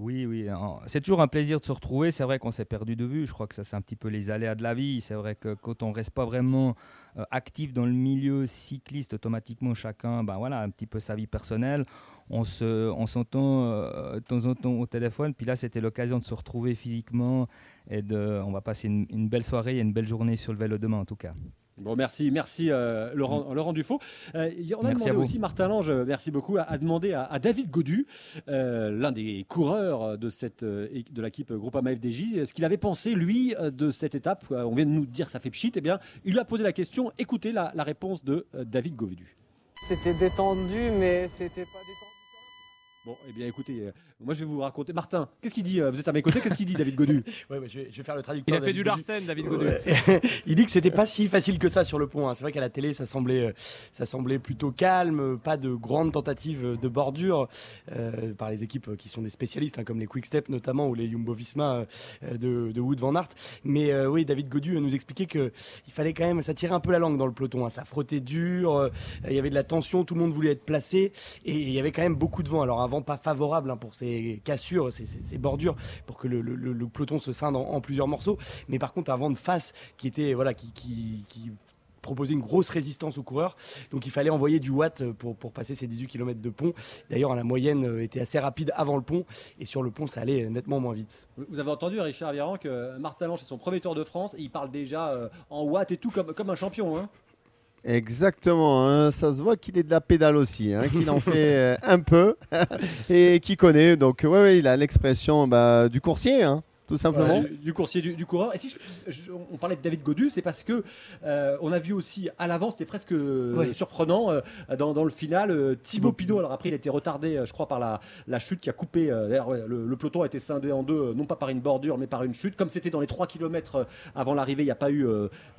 Oui, oui. C'est toujours un plaisir de se retrouver. C'est vrai qu'on s'est perdu de vue. Je crois que ça, c'est un petit peu les aléas de la vie. C'est vrai que quand on reste pas vraiment euh, actif dans le milieu cycliste, automatiquement, chacun, ben voilà, un petit peu sa vie personnelle. On se, on s'entend euh, de temps en temps au téléphone. Puis là, c'était l'occasion de se retrouver physiquement et de, on va passer une, une belle soirée et une belle journée sur le vélo demain, en tout cas. Bon, merci, merci euh, Laurent, Laurent Dufaux. Euh, y- on a Merci demandé aussi, Martin Lange, euh, merci beaucoup, a, a demandé à, à David Godu, euh, l'un des coureurs de, cette, de l'équipe Groupama FDJ, ce qu'il avait pensé, lui, de cette étape. On vient de nous dire ça fait pchit. Eh bien, il lui a posé la question. Écoutez la, la réponse de David Godu. C'était détendu, mais c'était pas détendu. Bon, eh bien, écoutez, euh, moi je vais vous raconter. Martin, qu'est-ce qu'il dit euh, Vous êtes à mes côtés, qu'est-ce qu'il dit, David Godu? Ouais, ouais, je, vais, je vais faire le Il traducteur. a fait David du. Larsen, David Godu. Ouais. il dit que c'était pas si facile que ça sur le pont. hein. C'est vrai qu'à la télé, ça semblait, euh, ça semblait plutôt calme, pas de grandes tentatives de bordure euh, par les équipes qui sont des spécialistes, hein, comme les Quick Step notamment ou les Jumbo Visma euh, de, de Wood Van Aert. Mais euh, oui, David Godu nous expliquait que il fallait quand même, ça tirait un peu la langue dans le peloton. hein. Ça frottait dur, euh, il y avait de la tension, tout le monde voulait être placé et il y avait quand même beaucoup de vent. Alors un vent pas favorable hein, pour ces cassures, ces, bordures, pour que le, peloton se scinde en, plusieurs morceaux. Mais par contre, un vent de face qui était voilà, qui, qui, une grosse résistance aux coureurs. Donc il fallait envoyer du watt pour, passer ces 18 km de pont. D'ailleurs, la moyenne euh, était assez rapide avant le pont et sur le pont, ça allait nettement moins vite. Vous avez entendu, Richard Viran, que Martin Lange, c'est son premier Tour de France il parle déjà euh, en watts et tout comme, comme un champion. Hein. Exactement, hein, ça se voit qu'il est de la pédale aussi, hein, qu'il en fait euh, un peu et qu'il connaît. Donc, ouais, ouais, il a l'expression bah, du coursier. hein. Tout simplement. du, du coursier du, du coureur. Et si je- je- on parlait de David Godu, c'est parce que euh, on a vu aussi à l'avant, c'était presque euh, Oui. surprenant euh, dans, dans le final. euh, Thibaut Pinot, alors après il a été retardé, je crois, par la, la chute qui a coupé. euh, D'ailleurs, le, le peloton a été scindé en deux, non pas par une bordure, mais par une chute. Comme c'était dans les 3 km avant l'arrivée, il n'y a pas eu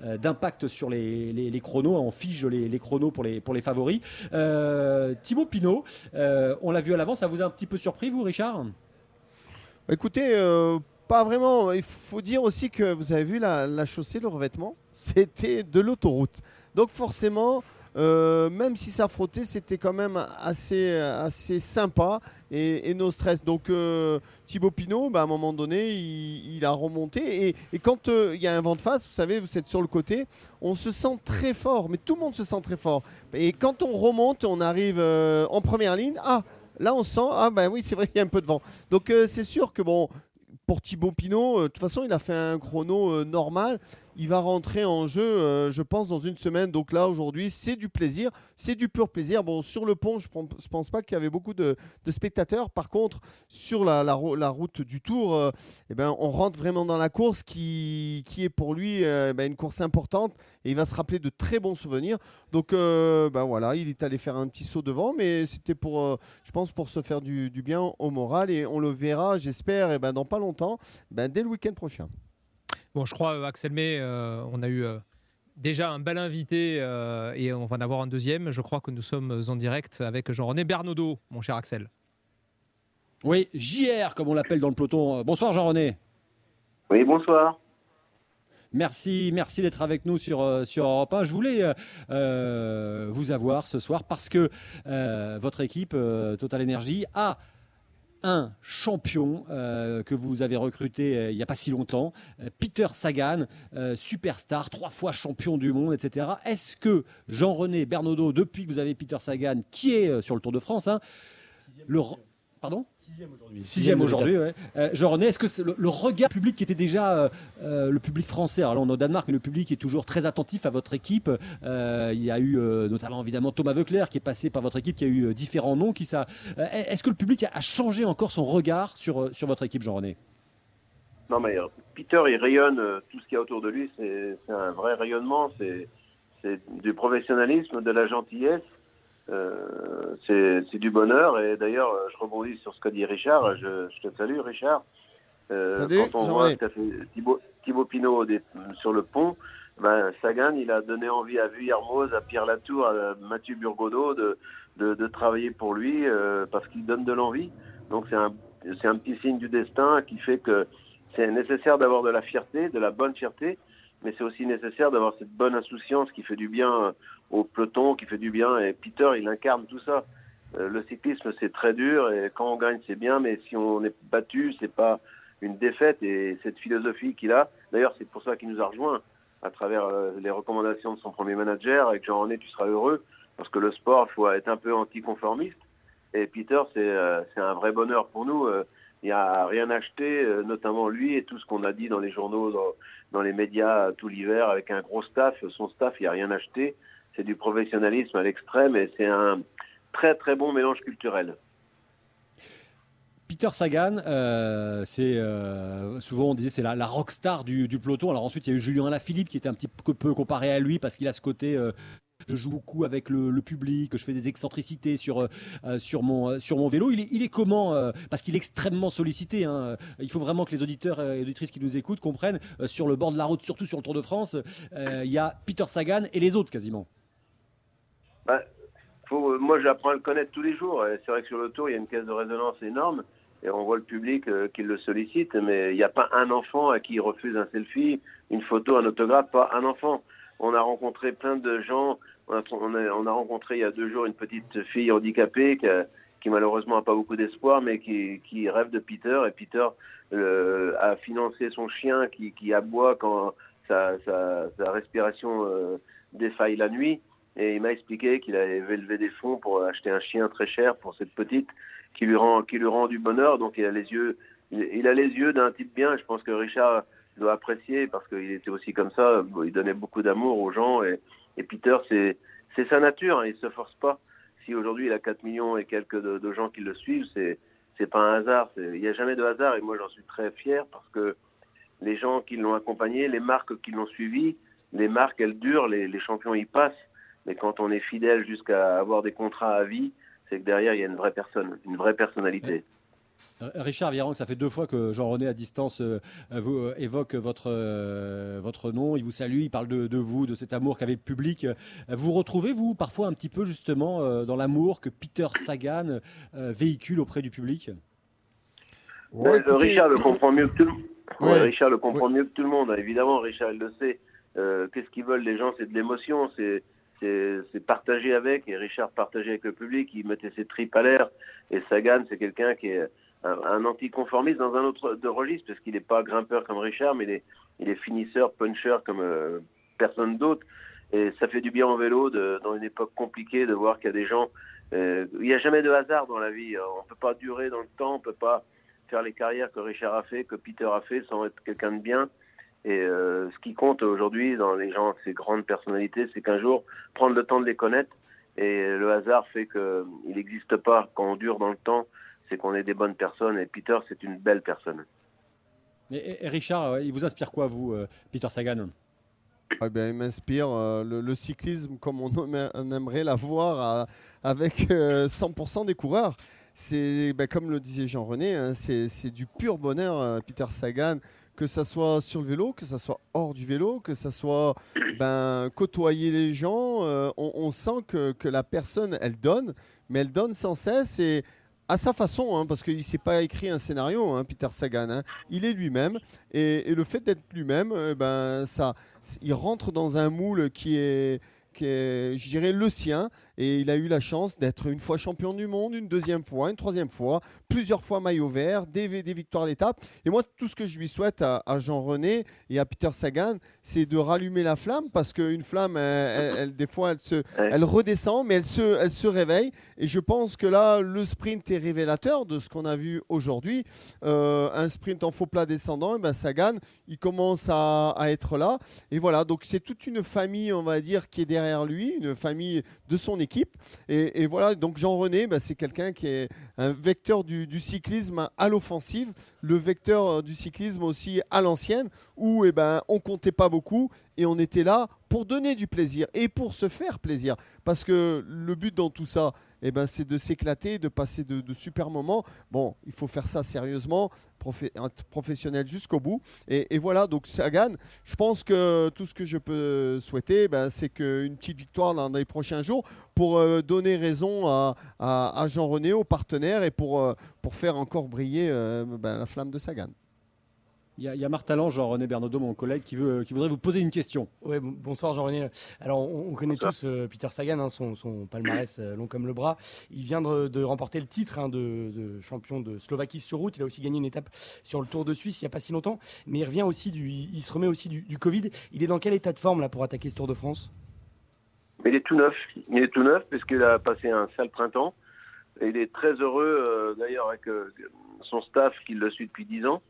d'impact sur les, les- les chronos. On fige les, les chronos pour les, pour les favoris. Euh, Thibaut Pinot, euh, on l'a vu à l'avant, ça vous a un petit peu surpris, vous, Richard? Écoutez, euh, pas vraiment. Il faut dire aussi que vous avez vu la, chaussée, le revêtement, c'était de l'autoroute. Donc forcément, euh, même si ça frottait, c'était quand même assez, assez sympa et, et no stress. Donc euh, Thibaut Pinot, bah, à un moment donné, il, a remonté. Et, quand euh, il y a un vent de face, vous savez, vous êtes sur le côté, on se sent très fort. Mais tout le monde se sent très fort. Et quand on remonte, on arrive en première ligne. Ah, là on sent, ah ben oui, c'est vrai qu'il y a un peu de vent. Donc c'est sûr que bon, pour Thibaut Pinot, euh, de toute façon, il a fait un chrono euh, normal. Il va rentrer en jeu, euh, je pense, dans une semaine. Donc là, aujourd'hui, c'est du plaisir. C'est du pur plaisir. Bon, sur le pont, je ne pense, pas qu'il y avait beaucoup de, spectateurs. Par contre, sur la, la ro- la route du Tour, euh, eh ben, on rentre vraiment dans la course qui, est pour lui euh, ben, une course importante. Et il va se rappeler de très bons souvenirs. Donc ben voilà, il est allé faire un petit saut devant. Mais c'était pour, je pense, pour se faire du, du bien au moral. Et on le verra, j'espère, eh ben, dans pas longtemps, ben, dès le week-end prochain. Bon, je crois, euh, Axel May, euh, on a eu euh, déjà un bel invité euh, et on va en avoir un deuxième. Je crois que nous sommes en direct avec Jean-René Bernaudot, mon cher Axel. Oui, JR, comme on l'appelle dans le peloton. Bonsoir Jean-René. Oui, bonsoir. Merci, merci d'être avec nous sur, sur Europe 1. Je voulais euh, vous avoir ce soir parce que euh, votre équipe, euh, Total Energy, a un champion euh, que vous avez recruté euh, il n'y a pas si longtemps, euh, Peter Sagan, superstar, trois fois champion du monde, etc. Est-ce que Jean-René Bernaudot, depuis que vous avez Peter Sagan, qui est sur le Tour de France, hein, le... Pardon? Sixième aujourd'hui. Sixième aujourd'hui, ouais. Euh, Jean-René, est-ce que c'est le, le regard public qui était déjà euh, euh, le public français, alors là on est au Danemark, mais le public est toujours très attentif à votre équipe. Euh, il y a eu euh, notamment évidemment Thomas Veuclair qui est passé par votre équipe, qui a eu euh, différents noms. Qui ça, Euh, est-ce que le public a, changé encore son regard sur, sur votre équipe, Jean-René Non, mais euh, Peter, il rayonne euh, tout ce qu'il y a autour de lui. C'est c'est un vrai rayonnement. C'est c'est du professionnalisme, de la gentillesse. Euh, c'est c'est du bonheur. Et d'ailleurs, euh, je rebondis sur ce qu'a dit Richard. Je, je te salue, Richard. Euh, Salut, quand on voit ce qu'a fait Thibaut, Thibaut Pinot sur le pont, ben, Sagan, il a donné envie à Vuillermoz, à Pierre Latour, à Mathieu Burgodeau de, de, de travailler pour lui euh, parce qu'il donne de l'envie. Donc c'est un, c'est un petit signe du destin qui fait que c'est nécessaire d'avoir de la fierté, de la bonne fierté, mais c'est aussi nécessaire d'avoir cette bonne insouciance qui fait du bien euh, au peloton, qui fait du bien. Et Peter, il incarne tout ça. Euh, le cyclisme, c'est très dur et quand on gagne, c'est bien, mais si on est battu, c'est pas une défaite. Et cette philosophie qu'il a, d'ailleurs, c'est pour ça qu'il nous a rejoint à travers euh, les recommandations de son premier manager. Avec Jean-René, tu seras heureux parce que le sport, il faut être un peu anticonformiste. Et Peter, c'est un vrai bonheur pour nous. Il n'y a rien acheté, notamment lui et tout ce qu'on a dit dans les journaux, dans les médias tout l'hiver, avec un gros staff. Son staff, il n'y a rien acheté. C'est du professionnalisme à l'extrême et c'est un très très bon mélange culturel. Peter Sagan, euh, c'est euh, souvent on disait c'est la, la rockstar du, peloton. Alors ensuite il y a eu Julien Alaphilippe qui était un petit peu peu comparé à lui parce qu'il a ce côté euh, je joue beaucoup avec le, public, je fais des excentricités sur, euh, euh, sur, mon, euh, sur mon vélo. Il est, il est comment Parce qu'il est extrêmement sollicité. hein. Il faut vraiment que les auditeurs et auditrices qui nous écoutent comprennent. sur le bord de la route, surtout sur le Tour de France, il y a Peter Sagan et les autres quasiment. Bah, faut, moi, j'apprends à le connaître tous les jours. C'est vrai que sur le tour, il y a une caisse de résonance énorme. Et on voit le public qui le sollicite. Mais il n'y a pas un enfant à qui il refuse un selfie, une photo, un autographe. Pas un enfant. On a rencontré plein de gens. On a, on a, on a rencontré il y a deux jours une petite fille handicapée qui, a- qui malheureusement n'a pas beaucoup d'espoir, mais qui, qui rêve de Peter. Et Peter euh, a financé son chien qui, qui aboie quand sa, sa, sa respiration euh, défaille la nuit. Et il m'a expliqué qu'il avait levé des fonds pour acheter un chien très cher pour cette petite qui lui rend, qui lui rend du bonheur. Donc il a les yeux, il, il a les yeux d'un type bien. Je pense que Richard doit apprécier parce qu'il était aussi comme ça. Il donnait beaucoup d'amour aux gens et, et Peter, c'est, sa nature. hein, il se force pas. Si aujourd'hui il a 4 millions et quelques de, de gens qui le suivent, c'est, c'est pas un hasard. Il n'y a jamais de hasard et moi j'en suis très fier parce que les gens qui l'ont accompagné, les marques qui l'ont suivi, les marques elles durent, les, les champions y passent. Mais quand on est fidèle jusqu'à avoir des contrats à vie, c'est que derrière il y a une vraie personne, une vraie personnalité. Euh, Richard Virenque, ça fait deux fois que Jean-René à distance euh, vous, euh, évoque votre, euh, votre nom, il vous salue, il parle de, de vous, de cet amour qu'avait le public. Vous retrouvez, vous, parfois un petit peu justement euh, dans l'amour que Peter Sagan euh, véhicule auprès du public? Ouais, euh, Richard le comprend mieux que tout le monde. Ouais. Ouais, Richard le comprend mieux que tout le monde. Évidemment, Richard il le sait. Euh, Qu'est-ce qu'ils veulent les gens? C'est de l'émotion, c'est c'est c'est partager avec. Et Richard partageait avec le public, il mettait ses tripes à l'air. Et Sagan, c'est quelqu'un qui est un, anticonformiste dans un autre de registre, parce qu'il n'est pas grimpeur comme Richard, mais il est, finisseur, puncher comme euh, personne d'autre. Et ça fait du bien au vélo dans une époque compliquée de voir qu'il y a des gens. euh, il n'y a jamais de hasard dans la vie. On ne peut pas durer dans le temps, on ne peut pas faire les carrières que Richard a fait, que Peter a fait, sans être quelqu'un de bien. Et euh, ce qui compte aujourd'hui dans les gens, ces grandes personnalités, c'est qu'un jour, prendre le temps de les connaître. Et le hasard fait qu'il n'existe pas. Quand on dure dans le temps, c'est qu'on est des bonnes personnes. Et Peter, c'est une belle personne. et, et- et Richard, euh, il vous inspire quoi, vous, euh, Peter Sagan? Ah ben, il m'inspire euh, le, le cyclisme comme on, aime- on aimerait l'avoir avec euh, 100% des coureurs. C'est ben, comme le disait Jean-René, hein, c'est c'est du pur bonheur, euh, Peter Sagan, que ça soit sur le vélo, que ça soit hors du vélo, que ça soit ben, côtoyer les gens. euh, on, on sent que, que la personne, elle donne, mais elle donne sans cesse et à sa façon, hein, parce qu'il ne s'est pas écrit un scénario, hein, Peter Sagan. hein. Il est lui-même et, le fait d'être lui-même, euh, ben, ça, il rentre dans un moule qui est, qui est, je dirais, le sien. Et il a eu la chance d'être une fois champion du monde, une deuxième fois, une troisième fois, plusieurs fois maillot vert, des, des victoires d'étape. Et moi, tout ce que je lui souhaite à, à Jean-René et à Peter Sagan, c'est de rallumer la flamme parce qu'une flamme, elle- elle- elle- des fois, elle, se, elle redescend, mais elle se, elle se réveille. Et je pense que là, le sprint est révélateur de ce qu'on a vu aujourd'hui. Euh, un sprint en faux plat descendant, et ben Sagan, il commence à, à être là. Et voilà, donc c'est toute une famille, on va dire, qui est derrière lui, une famille de son équipe. Et, voilà, donc Jean-René, ben, c'est quelqu'un qui est un vecteur du, du cyclisme à l'offensive, le vecteur euh, du cyclisme aussi à l'ancienne, où eh ben, on comptait pas beaucoup et on était là pour donner du plaisir et pour se faire plaisir. Parce que le but dans tout ça, eh ben, c'est de s'éclater, de passer de, super moments. Bon, il faut faire ça sérieusement, être professionnel jusqu'au bout. Et, voilà, donc Sagan, je pense que tout ce que je peux souhaiter, ben, c'est qu'une petite victoire dans les prochains jours pour euh, donner raison à, à- à Jean-René, aux partenaires, et pour, euh, pour faire encore briller euh, ben, la flamme de Sagan. Il y, a- il y a Marc Talent, Jean-René Bernaudot, mon collègue, qui, veut, qui voudrait vous poser une question. Bon- bonsoir Jean-René. Alors on, on connaît tous euh, Peter Sagan, hein, son, son palmarès euh, long comme le bras. Il vient de, de remporter le titre hein, de, de champion de Slovaquie sur route. Il a aussi gagné une étape sur le Tour de Suisse il n'y a pas si longtemps. Mais il revient aussi du, il se remet aussi du, du Covid. Il est dans quel état de forme là pour attaquer ce Tour de France? Il est tout neuf. Il est tout neuf puisqu'il a passé un sale printemps. Et il est très heureux, euh, d'ailleurs, avec euh, son staff qui le suit depuis 10 ans.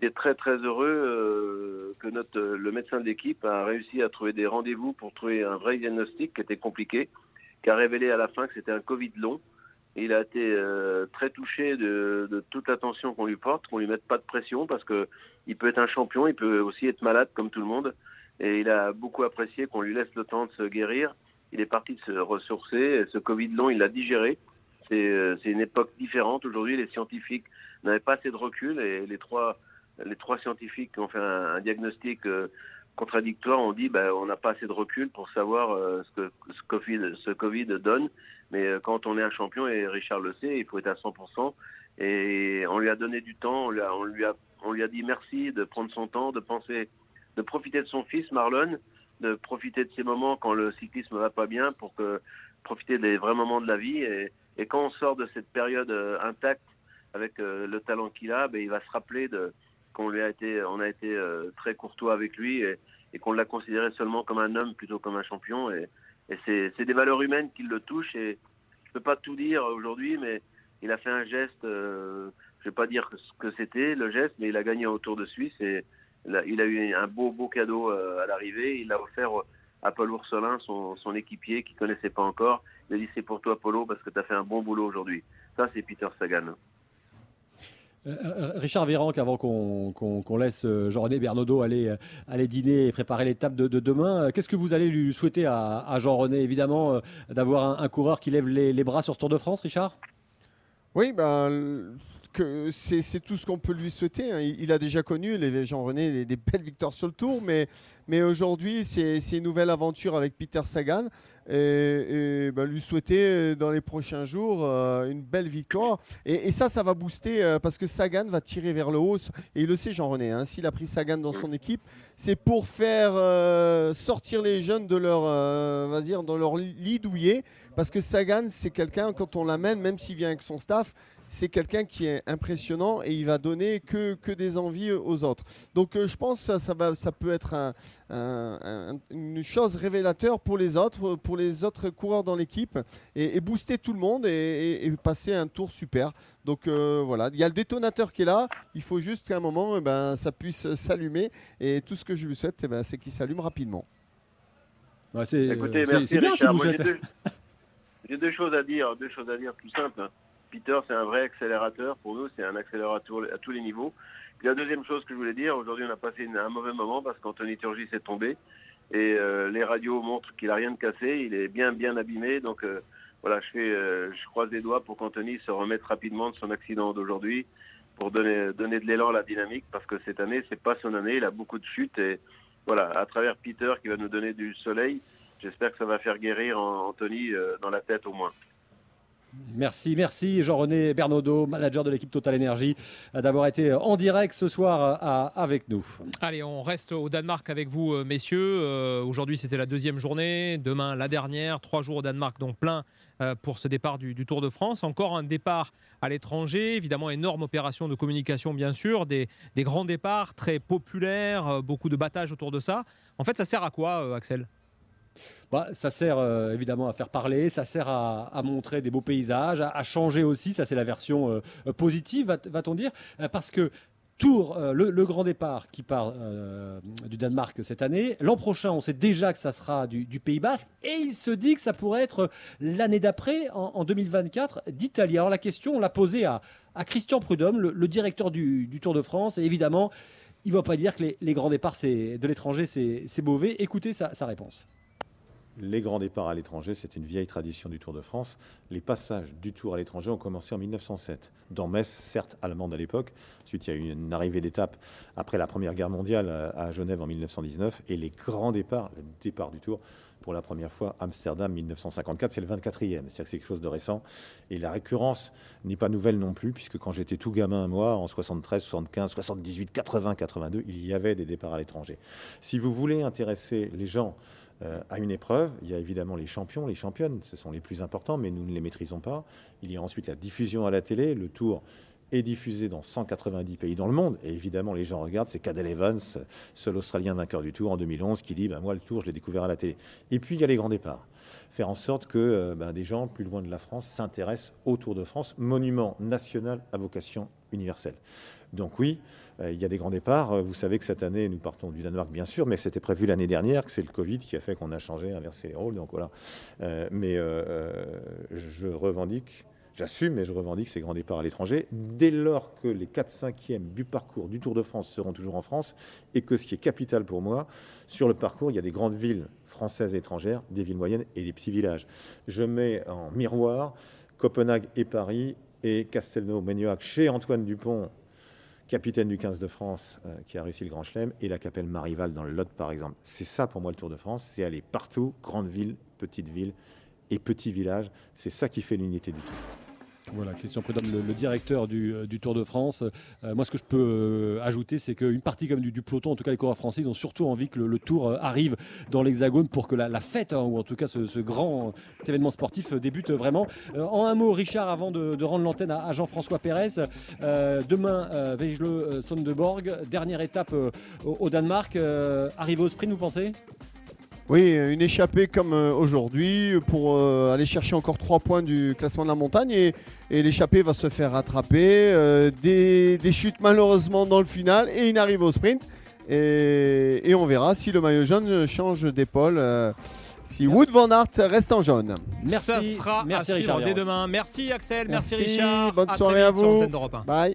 Il est très très heureux euh, que notre, euh, le médecin de l'équipe a réussi à trouver des rendez-vous pour trouver un vrai diagnostic qui était compliqué, qui a révélé à la fin que c'était un Covid long. Il a été euh, très touché de, toute l'attention qu'on lui porte, qu'on lui mette pas de pression parce que il peut être un champion, il peut aussi être malade comme tout le monde. Et il a beaucoup apprécié qu'on lui laisse le temps de se guérir. Il est parti de se ressourcer. Et ce Covid long, il l'a digéré. C'est une époque différente. Aujourd'hui, les scientifiques n'avaient pas assez de recul et les trois, les trois scientifiques qui ont fait un, diagnostic euh, contradictoire ont dit ben, on n'a pas assez de recul pour savoir euh, ce que ce COVID, donne. Mais euh, quand on est un champion, et Richard le sait, il faut être à 100%. Et on lui a donné du temps, on lui a, dit merci de prendre son temps, de penser, de profiter de son fils Marlon, de profiter de ces moments quand le cyclisme va pas bien, pour que profiter des vrais moments de la vie. Et, quand on sort de cette période intacte avec le talent qu'il a, ben, il va se rappeler de qu'on lui a été, on a été euh, très courtois avec lui et, qu'on l'a considéré seulement comme un homme plutôt comme un champion. Et, c'est, des valeurs humaines qui le touchent. Et je peux pas tout dire aujourd'hui, mais il a fait un geste. Euh, je vais pas dire ce que c'était le geste, mais il a gagné au Tour de Suisse et il a, il a eu un beau beau cadeau euh, à l'arrivée. Il l'a offert à Paul Ourselin, son, son équipier, qui connaissait pas encore. Il a dit c'est pour toi, Polo, parce que tu as fait un bon boulot aujourd'hui. Ça, c'est Peter Sagan. Euh, euh, Richard Véranque, avant qu'on laisse euh, Jean-René Bernaudot aller, aller dîner et préparer l'étape de, de, demain, qu'est-ce que vous allez lui souhaiter à, Jean-René? Évidemment, d'avoir un, coureur qui lève les, les, bras sur ce Tour de France, Richard? Oui, ben, c'est tout ce qu'on peut lui souhaiter. Hein. Il, a déjà connu, les Jean-René, des, belles victoires sur le Tour, mais, aujourd'hui, c'est une nouvelle aventure avec Peter Sagan. Et, ben, lui souhaiter euh, dans les prochains jours euh, une belle victoire. Et, ça, ça va booster euh, parce que Sagan va tirer vers le haut. Et il le sait, Jean-René, hein, s'il a pris Sagan dans son équipe, c'est pour faire sortir les jeunes de leur, va dire, dans leur lit douillet. Parce que Sagan, c'est quelqu'un, quand on l'amène, même s'il vient avec son staff, c'est quelqu'un qui est impressionnant et il va donner que, que des envies aux autres. Donc euh, je pense que ça, ça, va, ça peut être une chose révélateur pour les autres, pour les autres coureurs dans l'équipe et, booster tout le monde et, passer un tour super. Donc euh, voilà, il y a le détonateur qui est là, il faut juste qu'à un moment eh ben, ça puisse s'allumer et tout ce que je lui souhaite eh ben, c'est qu'il s'allume rapidement. Écoutez, merci Richard. J'ai deux choses à dire, deux choses à dire tout simples. Peter, c'est un vrai accélérateur. Pour nous, c'est un accélérateur à tous les niveaux. Puis la deuxième chose que je voulais dire, aujourd'hui, on a passé un mauvais moment parce qu'Anthony Turgis est tombé. Et euh, les radios montrent qu'il a rien de cassé. Il est bien, bien abîmé. Donc, euh, voilà, je, fais, euh, je croise les doigts pour qu'Anthony se remette rapidement de son accident d'aujourd'hui pour donner, donner de l'élan à la dynamique parce que cette année, c'est pas son année. Il a beaucoup de chutes. Et voilà, à travers Peter qui va nous donner du soleil, j'espère que ça va faire guérir Anthony dans la tête au moins. Merci, merci Jean-René Bernaudot, manager de l'équipe Total Energy, d'avoir été en direct ce soir euh, avec nous. Allez, on reste au Danemark avec vous, euh, messieurs. Euh, aujourd'hui, c'était la deuxième journée, demain la dernière. Trois jours au Danemark, donc plein pour ce départ du, Tour de France. Encore un départ à l'étranger, évidemment, énorme opération de communication, bien sûr, des, des grands départs très populaires, beaucoup de battages autour de ça. En fait, ça sert à quoi, Axel? Bah, ça sert euh, évidemment à faire parler, ça sert à, montrer des beaux paysages, à, changer aussi, ça c'est la version euh, positive, va-t-on dire, euh, parce que Tour, le, grand départ qui part du Danemark cette année. L'an prochain, on sait déjà que ça sera du, Pays Basque et il se dit que ça pourrait être l'année d'après, en, 2024, d'Italie. Alors la question, on l'a posée à, Christian Prudhomme, le, directeur du, Tour de France, et évidemment, il ne va pas dire que les, grands départs de l'étranger, c'est mauvais. Écoutez sa réponse les grands départs à l'étranger, c'est une vieille tradition du Tour de France. Les passages du Tour à l'étranger ont commencé en 1907, dans Metz, certes allemande à l'époque. Ensuite, il y a eu une arrivée d'étape après la Première Guerre mondiale à Genève en 1919. Et les grands départs, le départ du Tour, pour la première fois, Amsterdam 1954, c'est le 24e. C'est-à-dire que c'est quelque chose de récent. Et la récurrence n'est pas nouvelle non plus, puisque quand j'étais tout gamin, moi, en 73, 75, 78, 80, 82, il y avait des départs à l'étranger. Si vous voulez intéresser les gens euh, à une épreuve. Il y a évidemment les champions, les championnes, ce sont les plus importants, mais nous ne les maîtrisons pas. Il y a ensuite la diffusion à la télé. Le tour est diffusé dans 190 pays dans le monde. Et évidemment, les gens regardent, c'est Cadel Evans, seul Australien vainqueur du Tour en 2011, qui dit ben, Moi, le Tour, je l'ai découvert à la télé. Et puis, il y a les grands départs. Faire en sorte que euh, ben, des gens plus loin de la France s'intéressent au Tour de France, monument national à vocation universelle. Donc, oui, il y a des grands départs. Euh, vous savez que cette année, nous partons du Danemark, bien sûr, mais c'était prévu l'année dernière, que c'est le Covid qui a fait qu'on a changé, inversé les rôles. Donc voilà. Euh, mais je revendique J'assume et je revendique ces grands départs à l'étranger, dès lors que les 4-5e du parcours du Tour de France seront toujours en France, et que ce qui est capital pour moi, sur le parcours, il y a des grandes villes françaises et étrangères, des villes moyennes et des petits villages. Je mets en miroir Copenhague et Paris, et Castelnau-Magnoac chez Antoine Dupont, capitaine du 15 de France euh, qui a réussi le Grand Chelem, et la Capelle Marival dans le Lot, par exemple. C'est ça pour moi le Tour de France, c'est aller partout, grande ville, petite ville et petit village. C'est ça qui fait l'unité du Tour. Voilà, Christian Prudhomme, le, directeur du, Tour de France. Euh, moi, ce que je peux euh, ajouter, c'est qu'une partie comme du, peloton, en tout cas les coureurs français, ils ont surtout envie que le, Tour euh, arrive dans l'Hexagone pour que la, fête, hein, ou en tout cas ce, grand événement sportif, débute vraiment. en un mot, Richard, avant de, rendre l'antenne à, Jean-François Pérez, demain, Vejle Sondeborg, dernière étape au, au, Danemark. arrivé au sprint, vous pensez? Oui, une échappée comme euh, aujourd'hui pour euh, aller chercher encore 3 points du classement de la montagne et, l'échappée va se faire rattraper. Euh, des, chutes malheureusement dans le final et une arrivée au sprint. Et, on verra si le maillot jaune change d'épaule. si Wood Van Aert reste en jaune. Merci. Ça sera merci à Richard dès demain. Merci Axel, merci, Richard. Bonne soirée à vous. Bye.